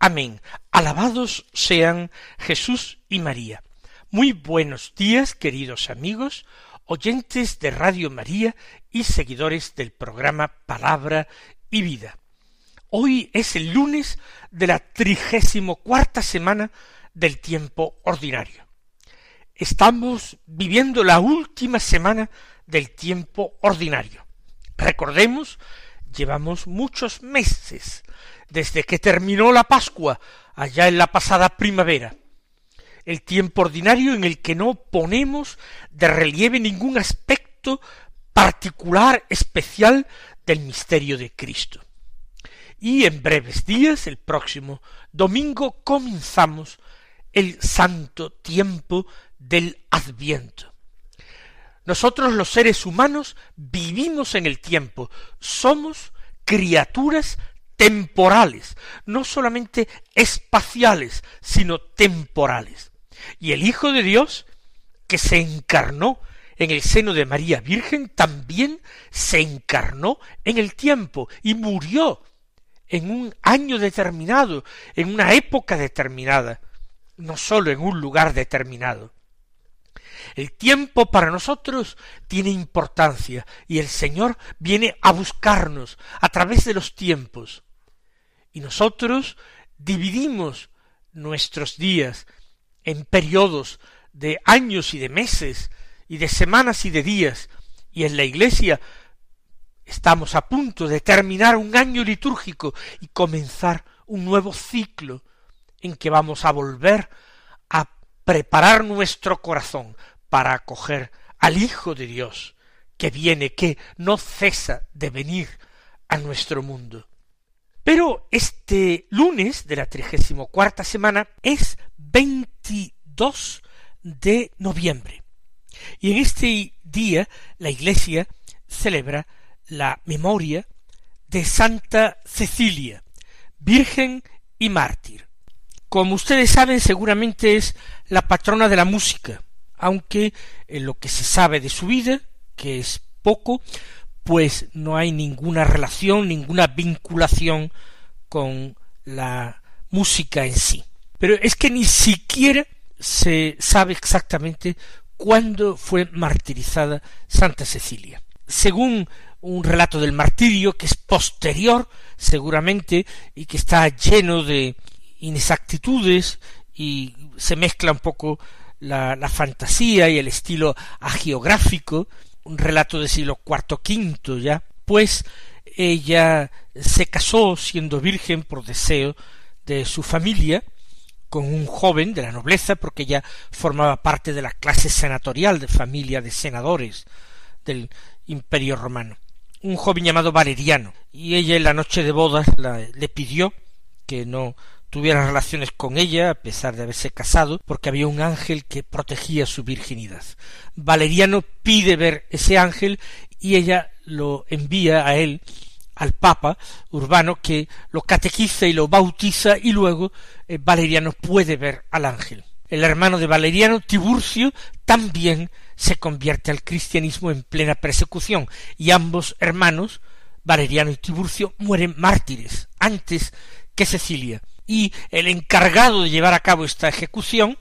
Amén. Alabados sean Jesús y María. Muy buenos días, queridos amigos, oyentes de Radio María y seguidores del programa Palabra y Vida. Hoy es el lunes de la trigésimo cuarta semana del tiempo ordinario. Estamos viviendo la última semana del tiempo ordinario. Recordemos, llevamos muchos meses desde que terminó la Pascua, allá en la pasada primavera, el tiempo ordinario en el que no ponemos de relieve ningún aspecto particular, especial del misterio de Cristo. Y en breves días, el próximo domingo, comenzamos el santo tiempo del Adviento. Nosotros los seres humanos vivimos en el tiempo, somos criaturas temporales, no solamente espaciales, sino temporales. Y el Hijo de Dios, que se encarnó en el seno de María Virgen, también se encarnó en el tiempo y murió en un año determinado, en una época determinada, no sólo en un lugar determinado. El tiempo para nosotros tiene importancia y el Señor viene a buscarnos a través de los tiempos. Y nosotros dividimos nuestros días en periodos de años y de meses y de semanas y de días y en la Iglesia estamos a punto de terminar un año litúrgico y comenzar un nuevo ciclo en que vamos a volver preparar nuestro corazón para acoger al Hijo de Dios, que viene, que no cesa de venir a nuestro mundo. Pero este lunes de la trigésimo cuarta semana es 22 de noviembre. Y en este día la Iglesia celebra la memoria de Santa Cecilia, Virgen y mártir. Como ustedes saben, seguramente es la patrona de la música, aunque en lo que se sabe de su vida, que es poco, pues no hay ninguna relación, ninguna vinculación con la música en sí. Pero es que ni siquiera se sabe exactamente cuándo fue martirizada Santa Cecilia. Según un relato del martirio que es posterior, seguramente, y que está lleno de inexactitudes y se mezcla un poco la, la fantasía y el estilo agiográfico, un relato del siglo cuarto quinto ya, pues ella se casó siendo virgen por deseo de su familia con un joven de la nobleza porque ella formaba parte de la clase senatorial de familia de senadores del imperio romano. Un joven llamado Valeriano. Y ella en la noche de bodas le pidió que no tuviera relaciones con ella, a pesar de haberse casado, porque había un ángel que protegía su virginidad. Valeriano pide ver ese ángel y ella lo envía a él, al Papa Urbano, que lo catequiza y lo bautiza y luego eh, Valeriano puede ver al ángel. El hermano de Valeriano, Tiburcio, también se convierte al cristianismo en plena persecución y ambos hermanos, Valeriano y Tiburcio, mueren mártires antes que Cecilia y el encargado de llevar a cabo esta ejecución,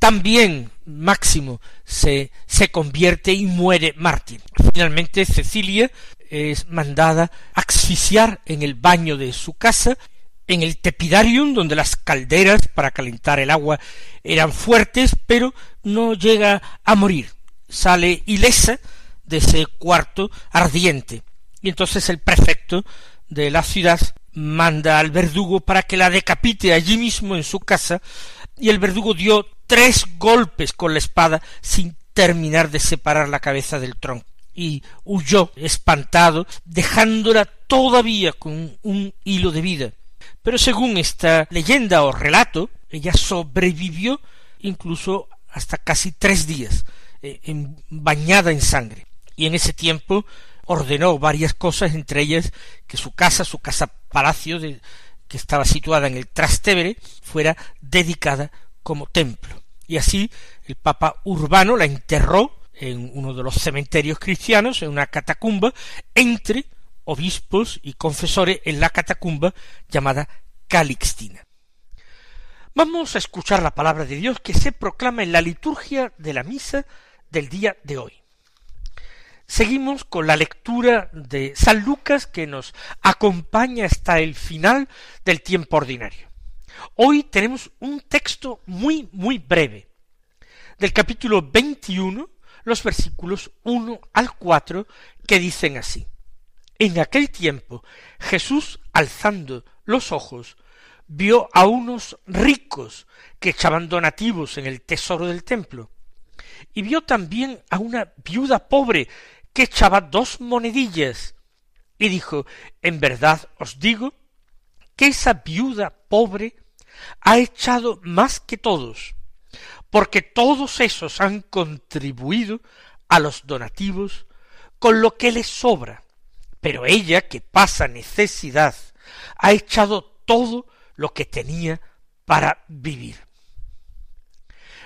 también Máximo se, se convierte y muere mártir. Finalmente Cecilia es mandada a asfixiar en el baño de su casa, en el tepidarium, donde las calderas para calentar el agua eran fuertes, pero no llega a morir. Sale ilesa de ese cuarto ardiente. Y entonces el prefecto de la ciudad manda al verdugo para que la decapite allí mismo en su casa, y el verdugo dio tres golpes con la espada sin terminar de separar la cabeza del tronco, y huyó espantado, dejándola todavía con un hilo de vida. Pero según esta leyenda o relato, ella sobrevivió incluso hasta casi tres días, eh, bañada en sangre. Y en ese tiempo ordenó varias cosas, entre ellas que su casa, su casa palacio, que estaba situada en el Trastevere, fuera dedicada como templo. Y así el Papa Urbano la enterró en uno de los cementerios cristianos, en una catacumba, entre obispos y confesores en la catacumba llamada Calixtina. Vamos a escuchar la palabra de Dios que se proclama en la liturgia de la misa del día de hoy. Seguimos con la lectura de San Lucas que nos acompaña hasta el final del tiempo ordinario. Hoy tenemos un texto muy, muy breve, del capítulo 21, los versículos 1 al 4, que dicen así. En aquel tiempo Jesús, alzando los ojos, vio a unos ricos que echaban donativos en el tesoro del templo, y vio también a una viuda pobre echaba dos monedillas, y dijo, en verdad os digo que esa viuda pobre ha echado más que todos, porque todos esos han contribuido a los donativos con lo que les sobra, pero ella, que pasa necesidad, ha echado todo lo que tenía para vivir.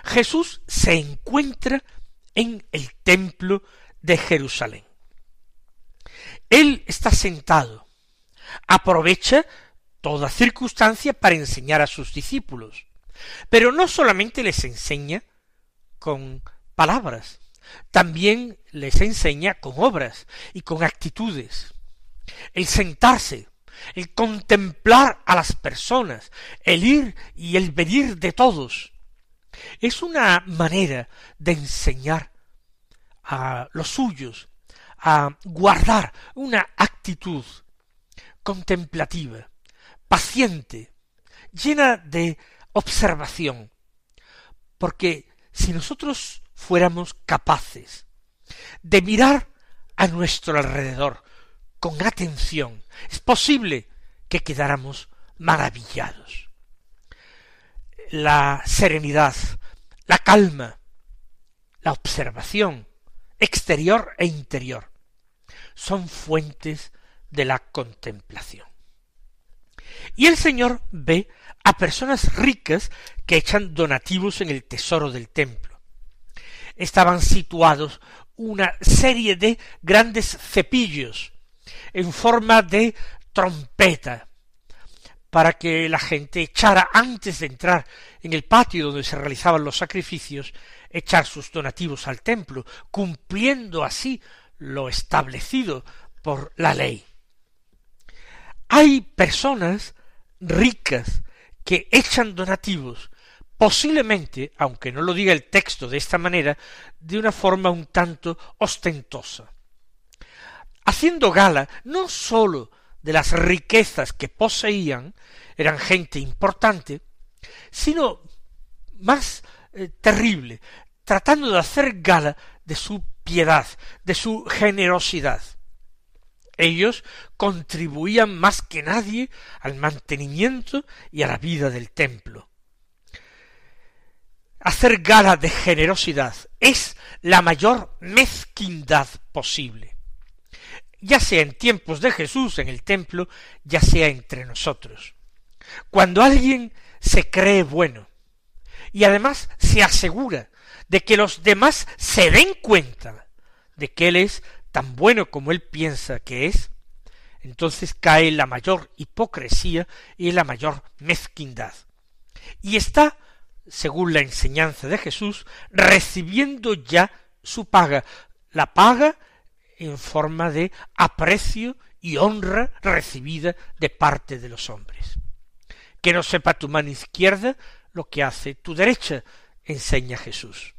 Jesús se encuentra en el templo de Jerusalén. Él está sentado, aprovecha toda circunstancia para enseñar a sus discípulos, pero no solamente les enseña con palabras, también les enseña con obras y con actitudes. El sentarse, el contemplar a las personas, el ir y el venir de todos, es una manera de enseñar a los suyos a guardar una actitud contemplativa, paciente, llena de observación, porque si nosotros fuéramos capaces de mirar a nuestro alrededor con atención, es posible que quedáramos maravillados. La serenidad, la calma, la observación exterior e interior son fuentes de la contemplación. Y el Señor ve a personas ricas que echan donativos en el tesoro del templo. Estaban situados una serie de grandes cepillos en forma de trompeta para que la gente echara antes de entrar en el patio donde se realizaban los sacrificios, echar sus donativos al templo, cumpliendo así lo establecido por la ley. Hay personas ricas que echan donativos, posiblemente, aunque no lo diga el texto de esta manera, de una forma un tanto ostentosa, haciendo gala no sólo de las riquezas que poseían, eran gente importante, sino más eh, terrible, tratando de hacer gala de su piedad, de su generosidad. Ellos contribuían más que nadie al mantenimiento y a la vida del templo. Hacer gala de generosidad es la mayor mezquindad posible, ya sea en tiempos de Jesús en el templo, ya sea entre nosotros. Cuando alguien se cree bueno y además se asegura de que los demás se den cuenta de que él es tan bueno como él piensa que es, entonces cae la mayor hipocresía y la mayor mezquindad. Y está, según la enseñanza de Jesús, recibiendo ya su paga, la paga en forma de aprecio y honra recibida de parte de los hombres. Que no sepa tu mano izquierda lo que hace tu derecha, enseña Jesús.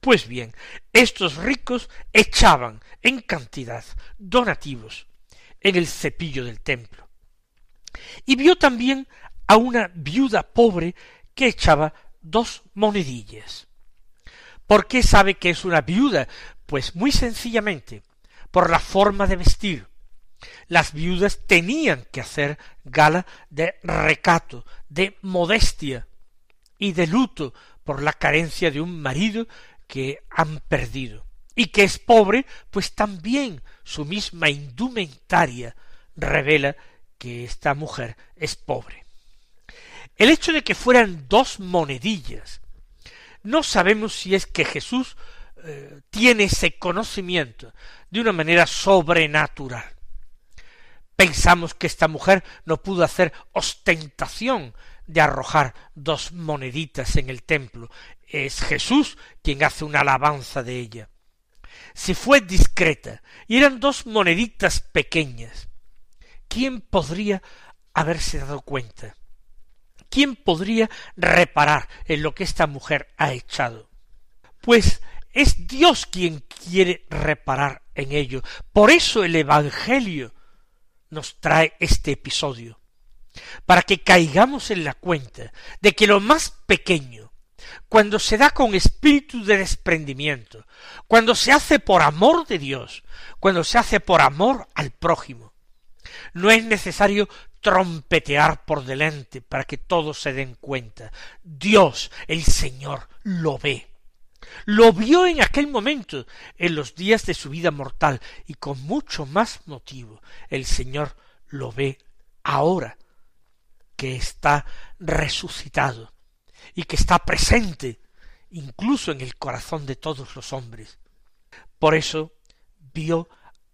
Pues bien, estos ricos echaban en cantidad donativos en el cepillo del templo. Y vio también a una viuda pobre que echaba dos monedillas. ¿Por qué sabe que es una viuda? Pues muy sencillamente, por la forma de vestir, Las viudas tenían que hacer gala de recato, de modestia y de luto por la carencia de un marido que han perdido. Y que es pobre, pues también su misma indumentaria revela que esta mujer es pobre. El hecho de que fueran dos monedillas, no sabemos si es que Jesús eh, tiene ese conocimiento de una manera sobrenatural. Pensamos que esta mujer no pudo hacer ostentación de arrojar dos moneditas en el templo. Es Jesús quien hace una alabanza de ella. Si fue discreta y eran dos moneditas pequeñas, ¿quién podría haberse dado cuenta? ¿Quién podría reparar en lo que esta mujer ha echado? Pues es Dios quien quiere reparar en ello. Por eso el Evangelio nos trae este episodio, para que caigamos en la cuenta de que lo más pequeño, cuando se da con espíritu de desprendimiento, cuando se hace por amor de Dios, cuando se hace por amor al prójimo, no es necesario trompetear por delante para que todos se den cuenta. Dios, el Señor, lo ve. Lo vio en aquel momento, en los días de su vida mortal, y con mucho más motivo el Señor lo ve ahora, que está resucitado y que está presente incluso en el corazón de todos los hombres. Por eso vio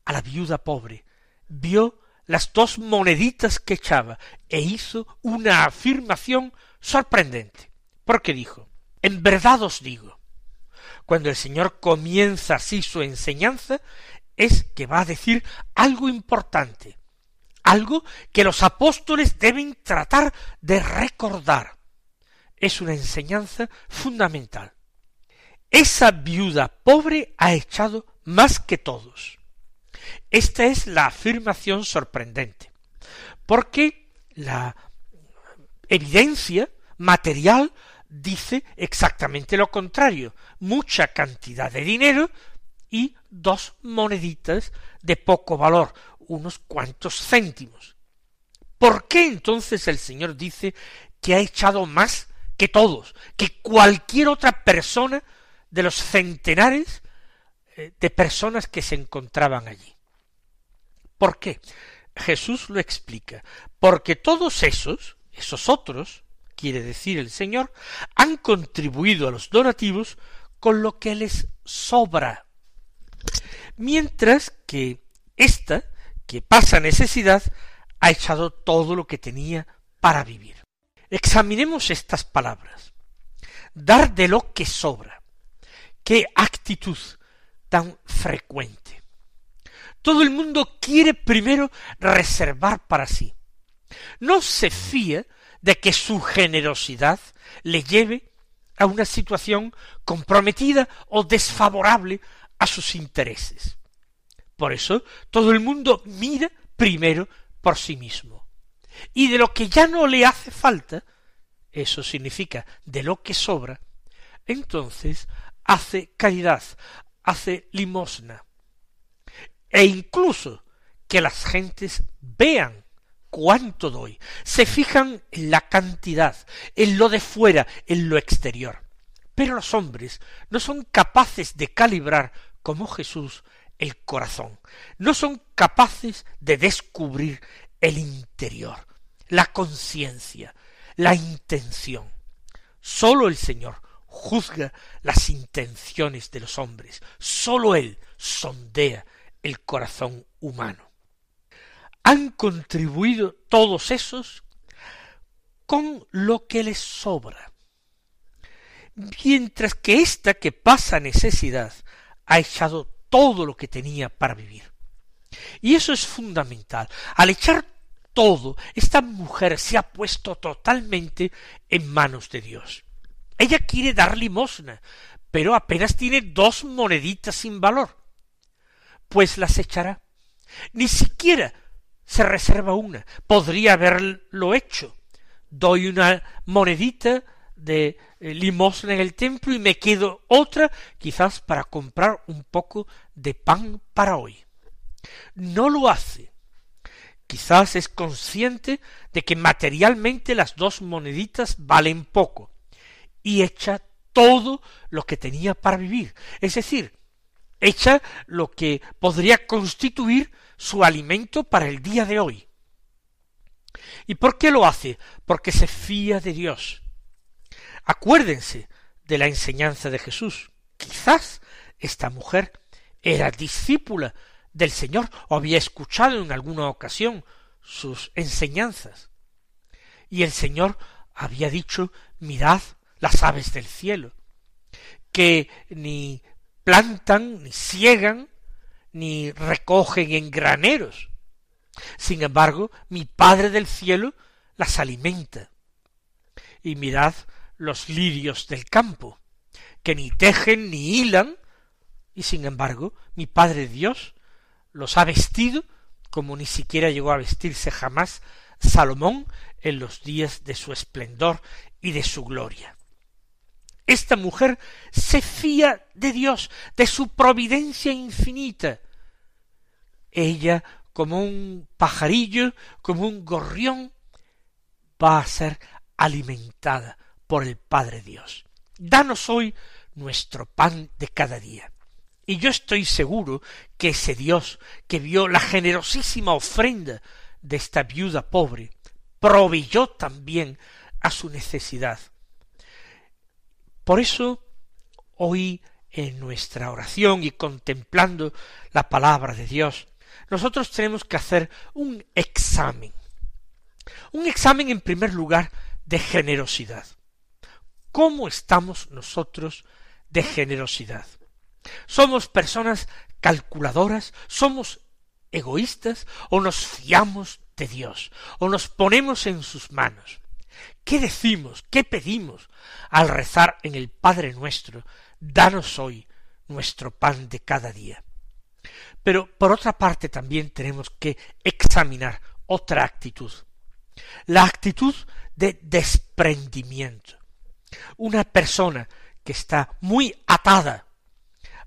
a la viuda pobre, vio las dos moneditas que echaba e hizo una afirmación sorprendente, porque dijo, en verdad os digo, cuando el Señor comienza así su enseñanza, es que va a decir algo importante, algo que los apóstoles deben tratar de recordar. Es una enseñanza fundamental. Esa viuda pobre ha echado más que todos. Esta es la afirmación sorprendente, porque la evidencia material dice exactamente lo contrario, mucha cantidad de dinero y dos moneditas de poco valor, unos cuantos céntimos. ¿Por qué entonces el Señor dice que ha echado más que todos, que cualquier otra persona de los centenares eh, de personas que se encontraban allí? ¿Por qué? Jesús lo explica, porque todos esos, esos otros, quiere decir el Señor, han contribuido a los donativos con lo que les sobra. Mientras que ésta, que pasa necesidad, ha echado todo lo que tenía para vivir. Examinemos estas palabras. Dar de lo que sobra. Qué actitud tan frecuente. Todo el mundo quiere primero reservar para sí. No se fía de que su generosidad le lleve a una situación comprometida o desfavorable a sus intereses. Por eso todo el mundo mira primero por sí mismo. Y de lo que ya no le hace falta, eso significa de lo que sobra, entonces hace caridad, hace limosna. E incluso que las gentes vean cuánto doy. Se fijan en la cantidad, en lo de fuera, en lo exterior. Pero los hombres no son capaces de calibrar como Jesús el corazón, no son capaces de descubrir el interior, la conciencia, la intención. Sólo el Señor juzga las intenciones de los hombres, sólo Él sondea el corazón humano han contribuido todos esos con lo que les sobra. Mientras que ésta que pasa necesidad ha echado todo lo que tenía para vivir. Y eso es fundamental. Al echar todo, esta mujer se ha puesto totalmente en manos de Dios. Ella quiere dar limosna, pero apenas tiene dos moneditas sin valor. Pues las echará. Ni siquiera se reserva una. Podría haberlo hecho. Doy una monedita de eh, limosna en el templo y me quedo otra quizás para comprar un poco de pan para hoy. No lo hace. quizás es consciente de que materialmente las dos moneditas valen poco, y echa todo lo que tenía para vivir, es decir, echa lo que podría constituir su alimento para el día de hoy. ¿Y por qué lo hace? Porque se fía de Dios. Acuérdense de la enseñanza de Jesús. Quizás esta mujer era discípula del Señor o había escuchado en alguna ocasión sus enseñanzas. Y el Señor había dicho, mirad las aves del cielo, que ni plantan, ni ciegan, ni recogen en graneros. Sin embargo, mi Padre del cielo las alimenta. Y mirad los lirios del campo, que ni tejen ni hilan, y sin embargo, mi Padre Dios los ha vestido como ni siquiera llegó a vestirse jamás Salomón en los días de su esplendor y de su gloria. Esta mujer se fía de Dios, de su providencia infinita. Ella, como un pajarillo, como un gorrión, va a ser alimentada por el Padre Dios. Danos hoy nuestro pan de cada día. Y yo estoy seguro que ese Dios que vio la generosísima ofrenda de esta viuda pobre, proveyó también a su necesidad por eso, hoy en nuestra oración y contemplando la palabra de Dios, nosotros tenemos que hacer un examen. Un examen en primer lugar de generosidad. ¿Cómo estamos nosotros de generosidad? ¿Somos personas calculadoras? ¿Somos egoístas? ¿O nos fiamos de Dios? ¿O nos ponemos en sus manos? ¿Qué decimos? ¿Qué pedimos al rezar en el Padre nuestro? Danos hoy nuestro pan de cada día. Pero por otra parte también tenemos que examinar otra actitud, la actitud de desprendimiento. Una persona que está muy atada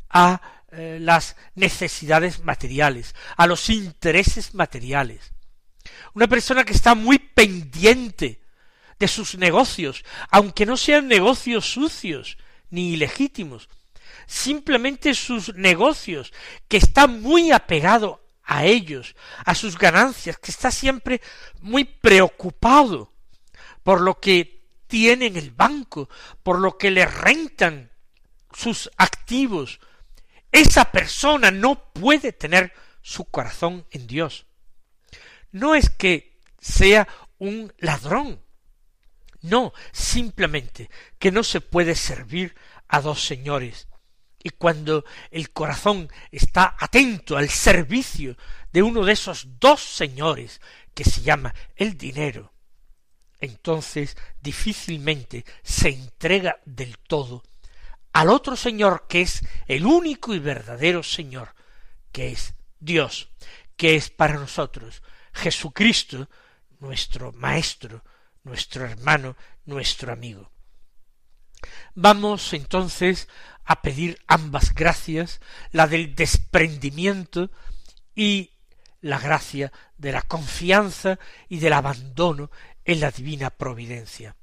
a eh, las necesidades materiales, a los intereses materiales. Una persona que está muy pendiente de sus negocios, aunque no sean negocios sucios ni ilegítimos, simplemente sus negocios, que está muy apegado a ellos, a sus ganancias, que está siempre muy preocupado por lo que tiene en el banco, por lo que le rentan sus activos. Esa persona no puede tener su corazón en Dios. No es que sea un ladrón, no, simplemente que no se puede servir a dos señores. Y cuando el corazón está atento al servicio de uno de esos dos señores que se llama el dinero, entonces difícilmente se entrega del todo al otro Señor que es el único y verdadero Señor, que es Dios, que es para nosotros Jesucristo, nuestro Maestro, nuestro hermano, nuestro amigo. Vamos entonces a pedir ambas gracias, la del desprendimiento y la gracia de la confianza y del abandono en la divina providencia.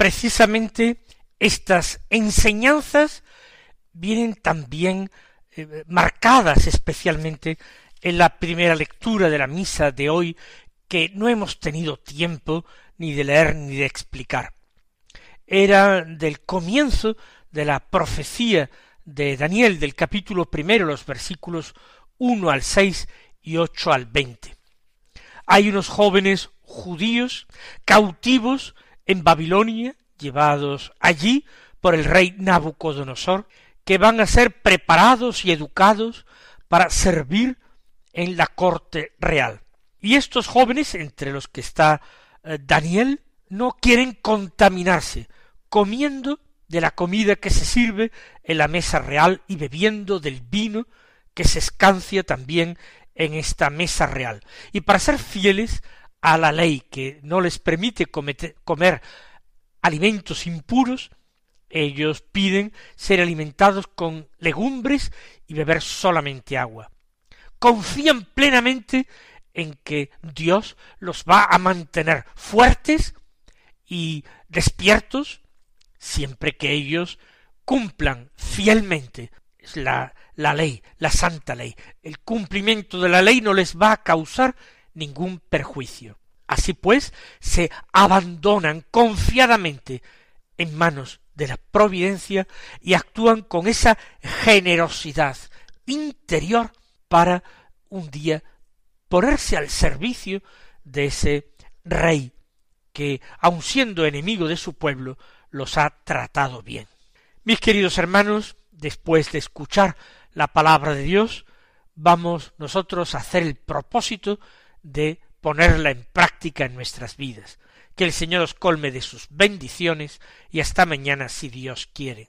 Precisamente estas enseñanzas vienen también eh, marcadas especialmente en la primera lectura de la misa de hoy que no hemos tenido tiempo ni de leer ni de explicar. Era del comienzo de la profecía de Daniel del capítulo primero, los versículos uno al seis y ocho al veinte. Hay unos jóvenes judíos cautivos en Babilonia, llevados allí por el rey Nabucodonosor, que van a ser preparados y educados para servir en la corte real. Y estos jóvenes, entre los que está eh, Daniel, no quieren contaminarse, comiendo de la comida que se sirve en la mesa real y bebiendo del vino que se escancia también en esta mesa real. Y para ser fieles a la ley que no les permite comer alimentos impuros, ellos piden ser alimentados con legumbres y beber solamente agua. Confían plenamente en que Dios los va a mantener fuertes y despiertos siempre que ellos cumplan fielmente la, la ley, la santa ley. El cumplimiento de la ley no les va a causar ningún perjuicio. Así pues, se abandonan confiadamente en manos de la providencia y actúan con esa generosidad interior para un día ponerse al servicio de ese rey que, aun siendo enemigo de su pueblo, los ha tratado bien. Mis queridos hermanos, después de escuchar la palabra de Dios, vamos nosotros a hacer el propósito de ponerla en práctica en nuestras vidas. Que el Señor os colme de sus bendiciones y hasta mañana si Dios quiere.